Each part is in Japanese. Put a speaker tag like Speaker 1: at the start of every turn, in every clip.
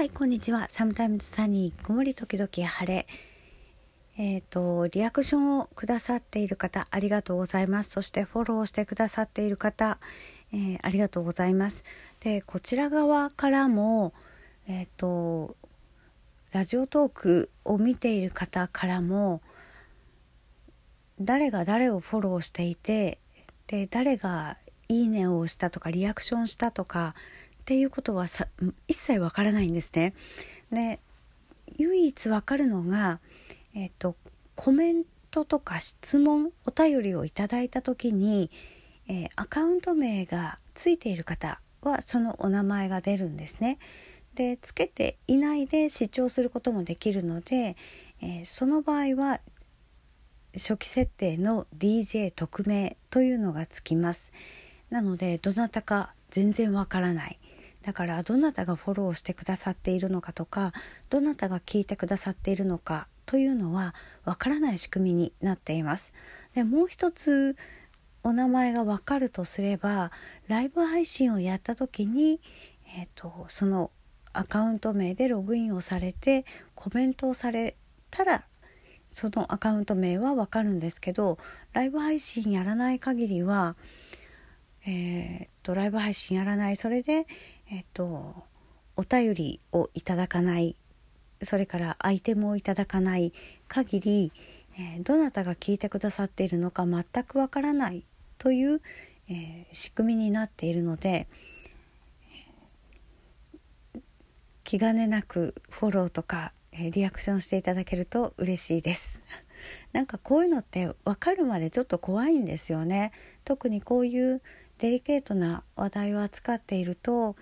Speaker 1: はい、こんにちは。サムタイムズサニー、曇り時々晴れ。えっ、ー、と、リアクションをくださっている方、ありがとうございます。そしてフォローしてくださっている方、えー、ありがとうございます。で、こちら側からも、えっ、ー、と、ラジオトークを見ている方からも、誰が誰をフォローしていて、で、誰がいいねを押したとか、リアクションしたとか、ていうことはさ一切わからないんですね。で唯一わかるのが、えっと、コメントとか質問お便りをいただいた時に、えー、アカウント名がついている方はそのお名前が出るんですね。でつけていないで視聴することもできるので、えー、その場合は初期設定の DJ 匿名というのがつきます。なのでどなたか全然わからない。だからどなたがフォローしてくださっているのかとかどなたが聞いてくださっているのかというのはわからない仕組みになっています。でもう一つお名前がわかるとすればライブ配信をやった時に、えーと、そのアカウント名でログインをされてコメントをされたらそのアカウント名はわかるんですけどライブ配信やらない限りは、えーとライブ配信やらないそれで、えっとお便りをいただかないそれからアイテムをいただかない限り、えー、どなたが聞いてくださっているのか全くわからないという、えー、仕組みになっているので気兼ねなくフォローとか、えー、リアクションしていただけると嬉しいです。なんかこういうのって分かるまでちょっと怖いんですよね。特にこういうデリケートな話題を扱っていると,、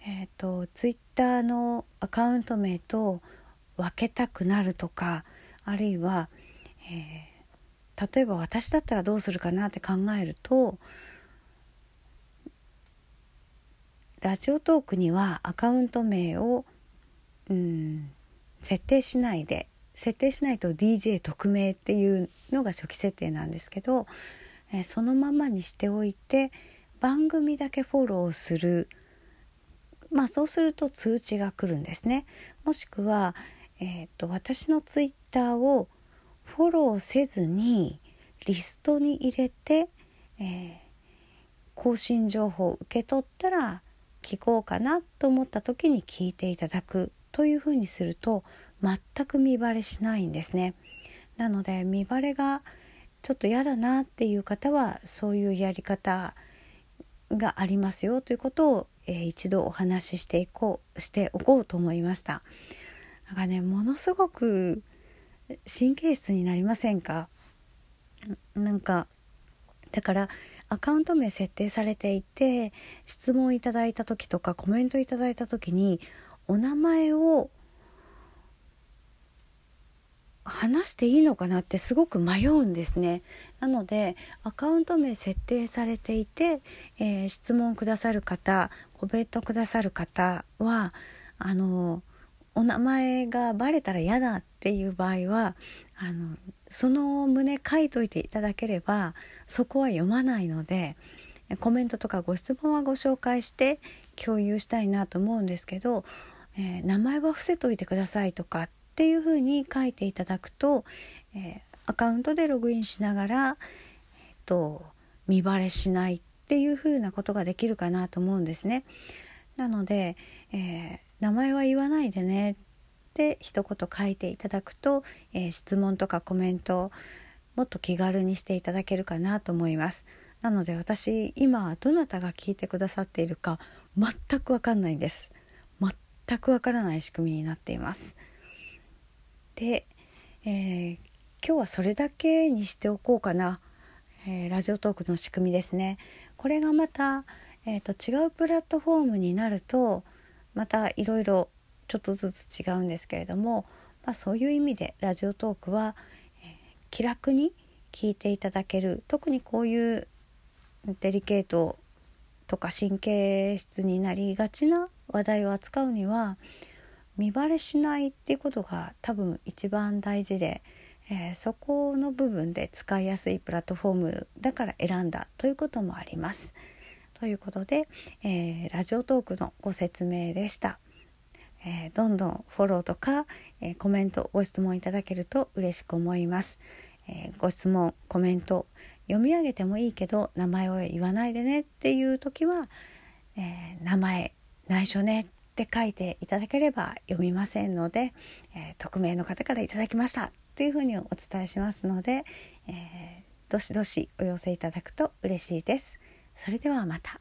Speaker 1: えーと、ツイッターのアカウント名と分けたくなるとかあるいは、えー、例えば私だったらどうするかなって考えるとラジオトークにはアカウント名をうん設定しないで設定しないと DJ 匿名っていうのが初期設定なんですけどえそのままにしておいて番組だけフォローするまあそうすると通知が来るんですねもしくは、えーと、私のツイッターをフォローせずにリストに入れて、えー、更新情報を受け取ったら聞こうかなと思った時に聞いていただくというふうにすると全く見バレしないんですね。なので見バレがちょっと嫌だなっていう方はそういうやり方がありますよということを、えー、一度お話ししていこうしておこうと思いました。なんかねものすごく神経質になりませんか？なんかだからアカウント名設定されていて質問いただいた時とかコメントいただいた時にお名前を話していいのかなってすごく迷うんですね。なのでアカウント名設定されていて、えー、質問くださる方コメントくださる方はあのお名前がバレたら嫌だっていう場合はあのその旨書いといていただければそこは読まないのでコメントとかご質問はご紹介して共有したいなと思うんですけど、えー、名前は伏せといてくださいとかっっていうふうに書いていただくと、えー、アカウントでログインしながら、えーと、見バレしないっていうふうなことができるかなと思うんですね。なので、えー、名前は言わないでねって一言書いていただくと、えー、質問とかコメントもっと気軽にしていただけるかなと思います。なので私今どなたが聞いてくださっているか全くわかんないんです。全くわからない仕組みになっています。で、えー、今日はそれだけにしておこうかな、えー、ラジオトークの仕組みですね。これがまた、えーと、違うプラットフォームになるとまたいろいろちょっとずつ違うんですけれども、まあ、そういう意味でラジオトークは、えー、気楽に聞いていただける。特にこういうデリケートとか神経質になりがちな話題を扱うには見バレしないっていうことが多分一番大事で、えー、そこの部分で使いやすいプラットフォームだから選んだということもあります。ということで、えー、ラジオトークのご説明でした。えー、どんどんフォローとか、えー、コメントご質問いただけると嬉しく思います、えー、ご質問コメント読み上げてもいいけど名前を言わないでねっていう時は、え名前内緒ねって書いていただければ読みませんので、え匿名の方からいただきましたというふうにお伝えしますので、えどしどしお寄せいただくと嬉しいです。それではまた。